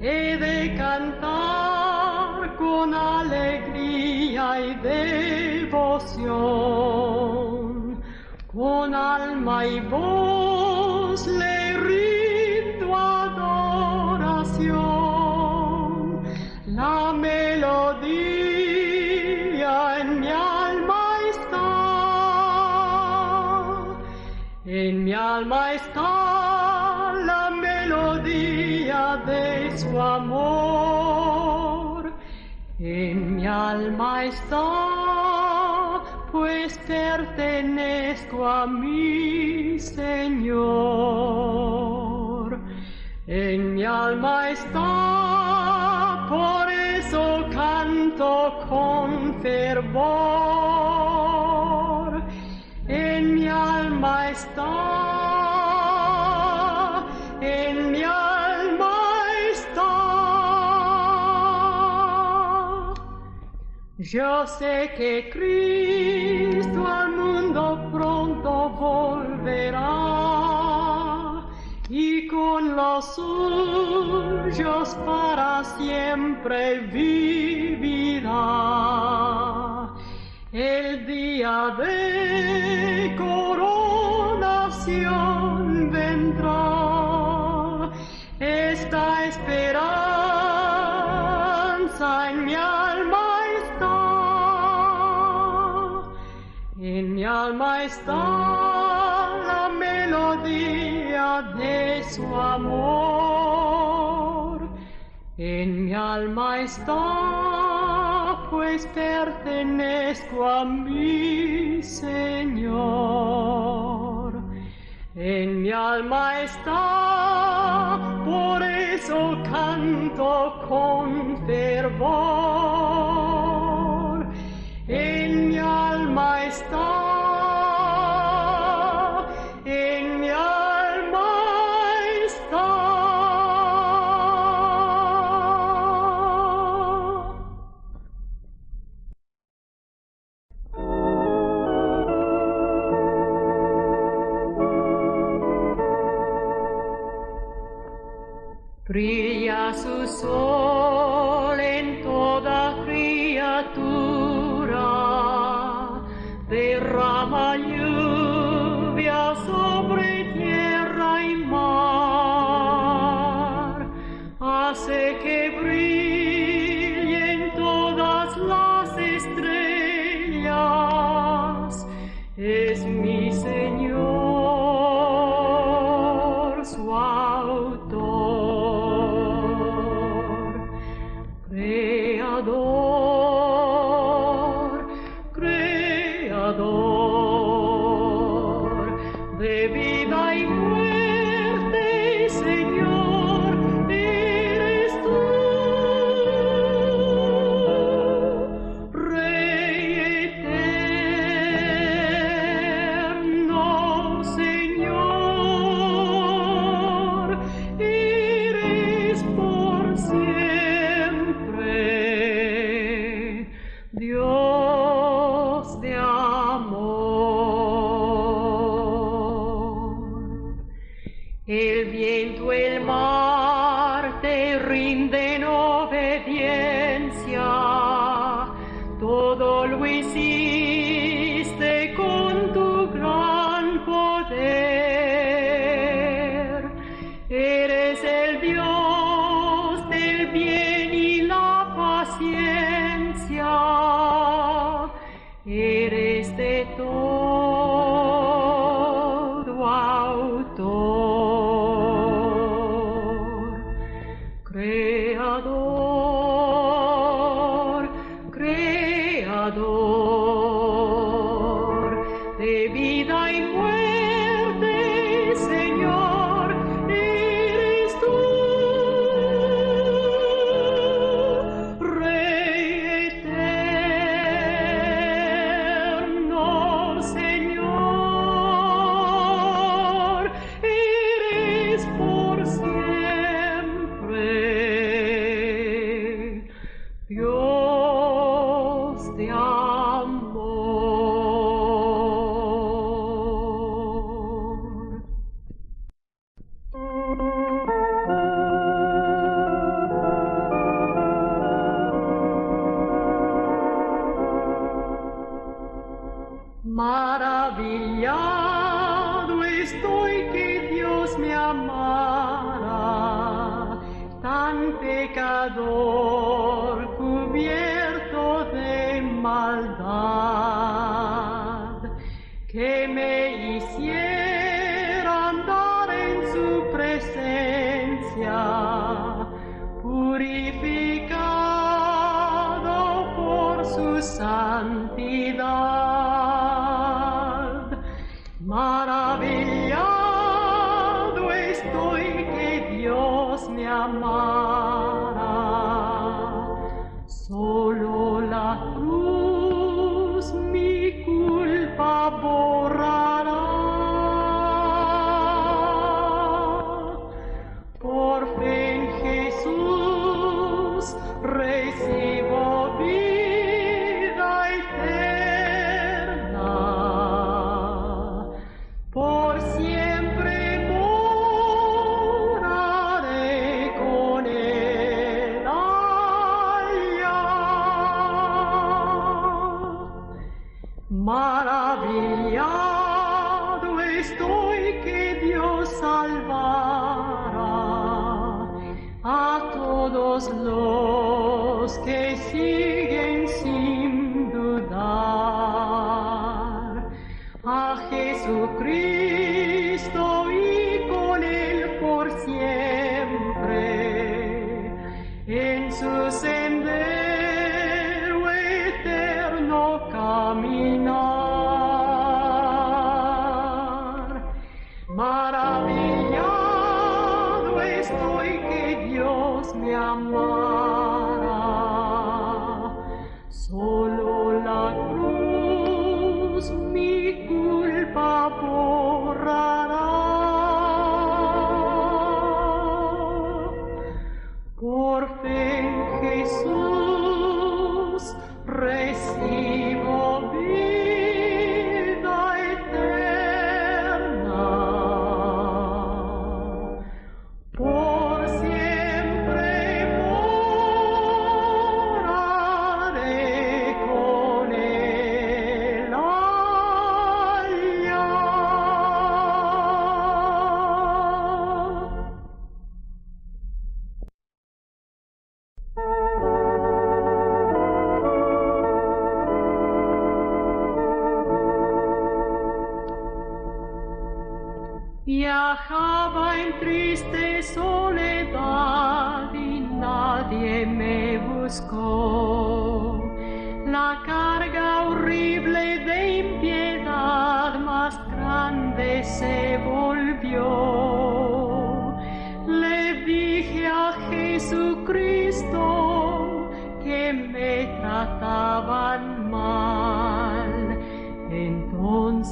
He de cantar con alegría y devoción. Con alma y voz le rindo adoración. La melodía en mi alma está. En mi alma está su amor. En mi alma está, pues pertenezco a mi Señor. En mi alma está, por eso canto con fervor. En mi alma está, Yo sé que Cristo al mundo pronto volverá y con los suyos para siempre vivirá. El día de coronación alma está la melodía de su amor. En mi alma está, pues pertenezco a mi Señor. En mi alma está, por eso canto con fervor. Brilla su Me amara, tan pecador cubierto de maldad, que me hiciera andar en su presencia, purificado por su santidad.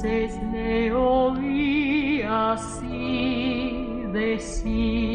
veces me oí así decir.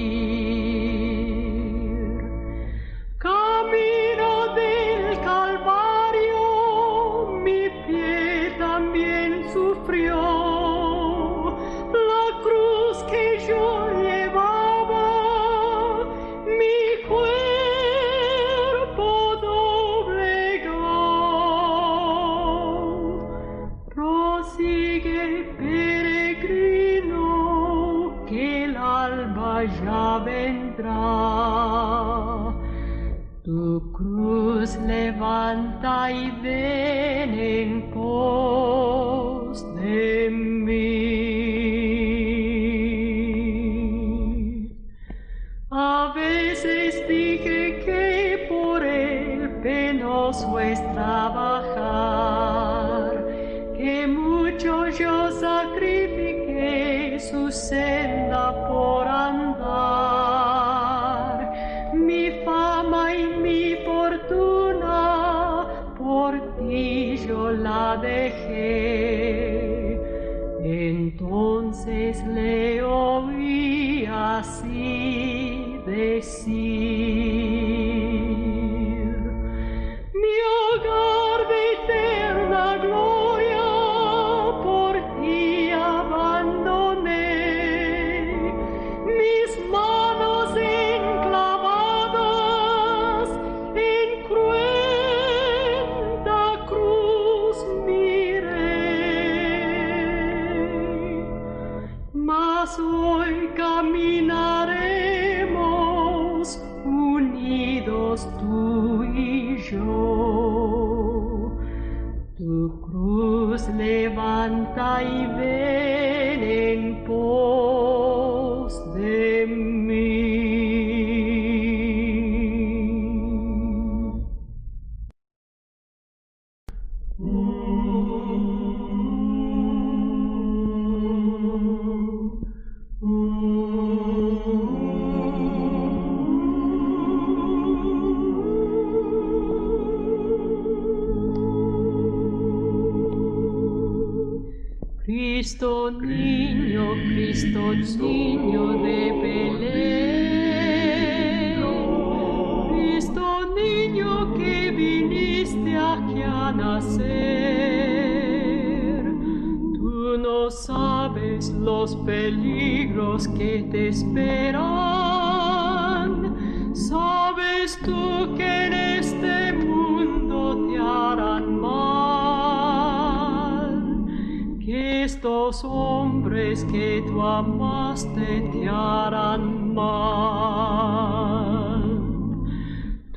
por andar, mi fama y mi fortuna por ti yo la dejé. Entonces le oí así decir.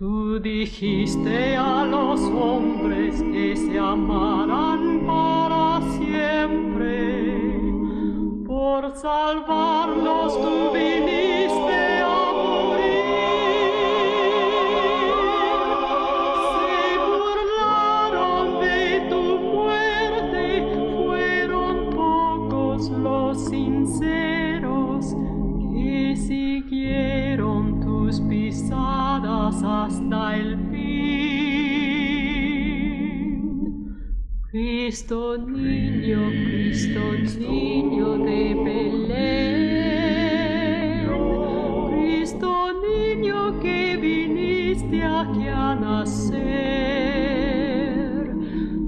Tú dijiste a los hombres que se amarán para siempre. Por salvarlos tú viniste Cristo niño, Cristo niño de Belén. Cristo niño que viniste aquí a nacer.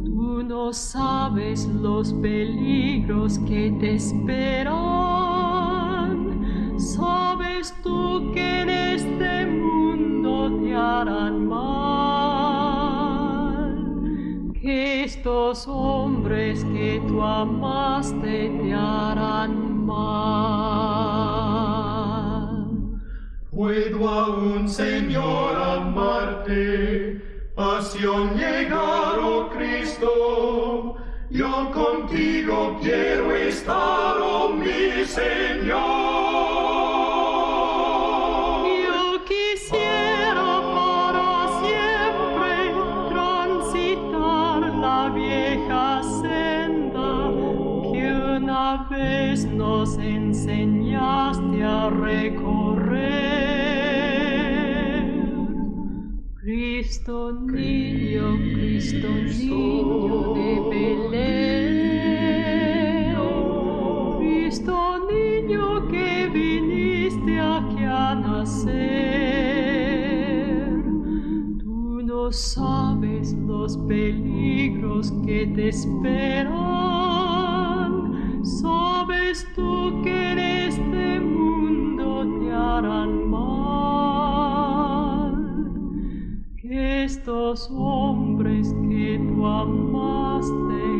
Tú no sabes los peligros que te esperan. Estos hombres que tú amaste te harán mal. Puedo aún, Señor, amarte, pasión llegar, oh Cristo. Yo contigo quiero estar, oh mi Señor. Enseñaste a recorrer. Cristo niño, Cristo niño de Belén. Cristo niño que viniste aquí a nacer. Tú no sabes los peligros que te esperan. Estos hombres que tú amaste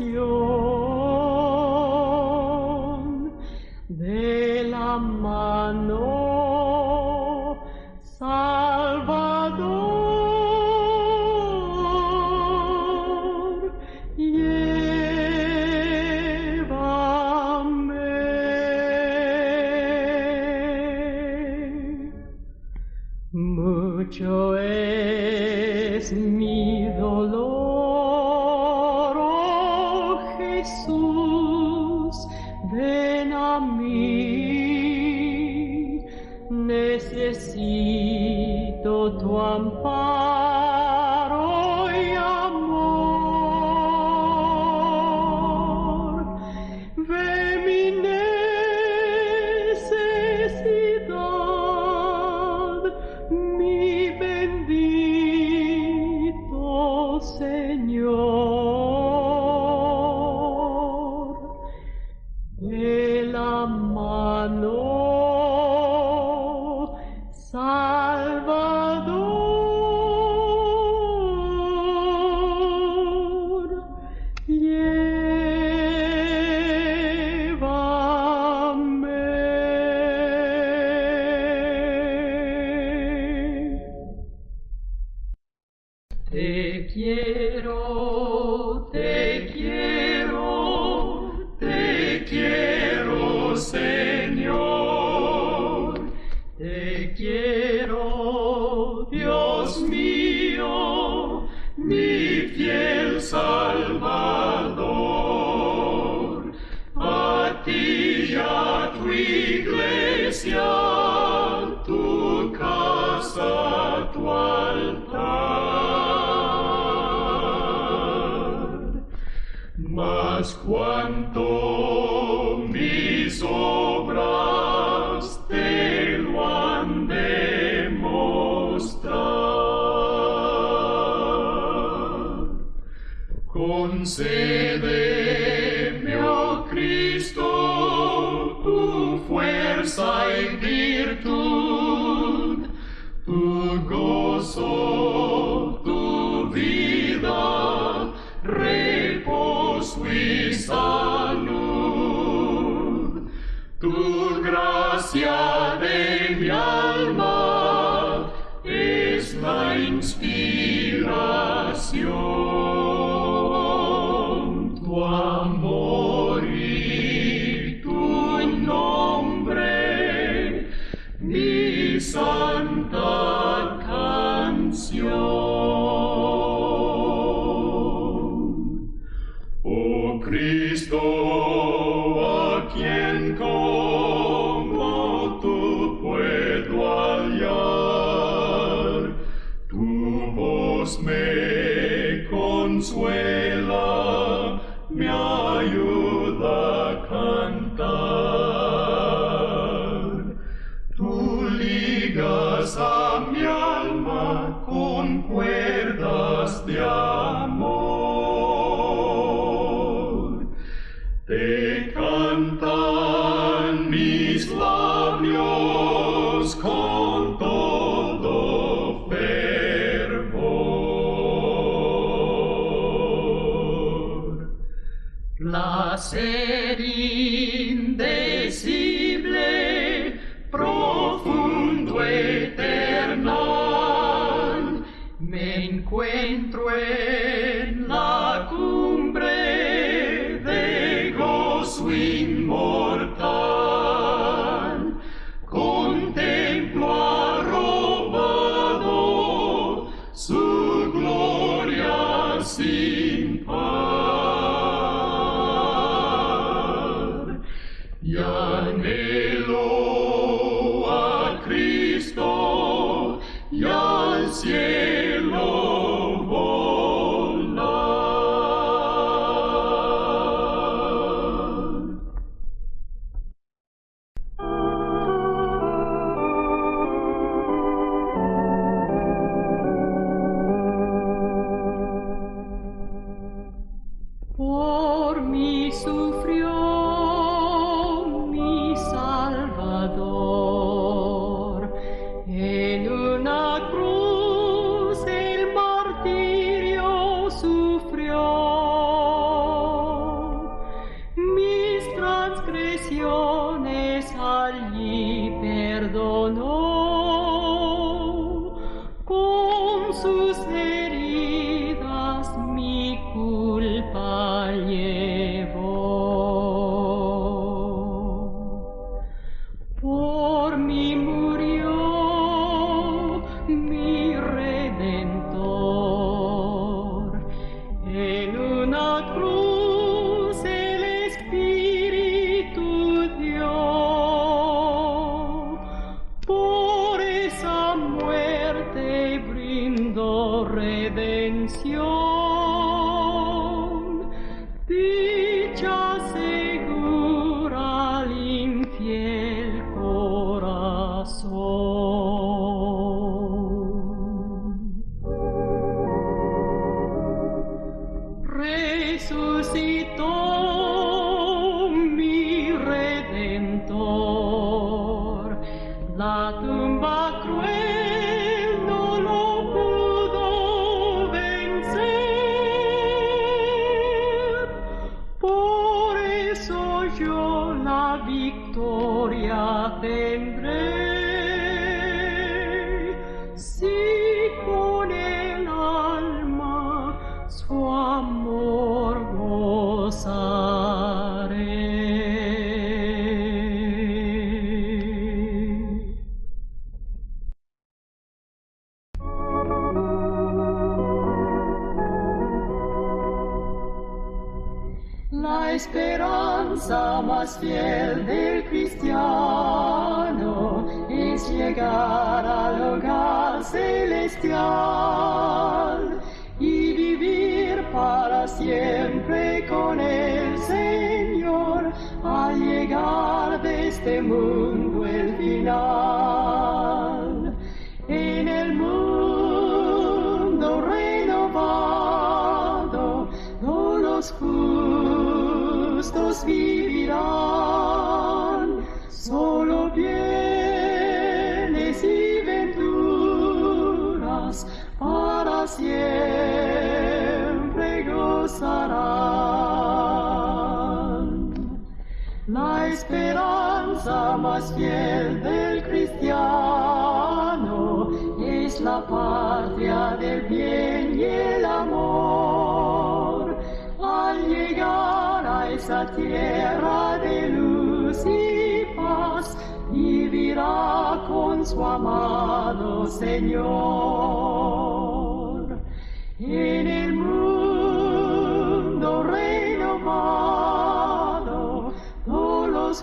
you. veas cuánto mis obras te lo han de mostrar. Con justos vivirán, solo bienes y venturas para siempre gozarán. La esperanza más fiel del cristiano es la patria del bien. esa tierra de luz y paz y con su amado Señor. En el mundo renovado todos los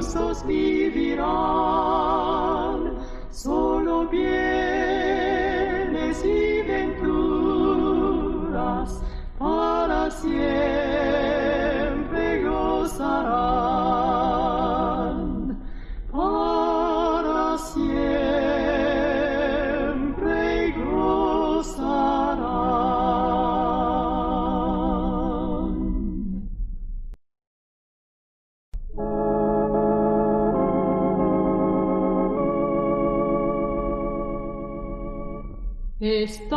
justos vivirán, solo bienes y venturas para siempre. estoy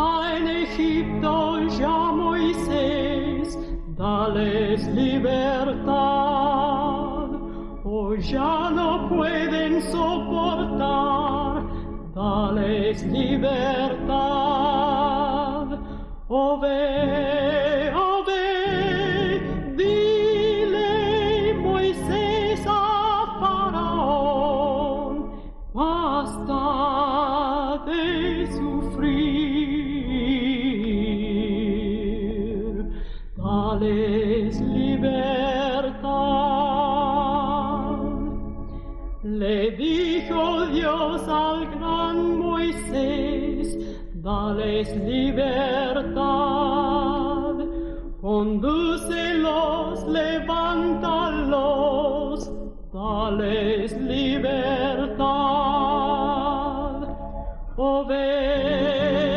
dijo Dios al gran Moisés, dales libertad, condúcelos, levántalos, dales libertad. Obey.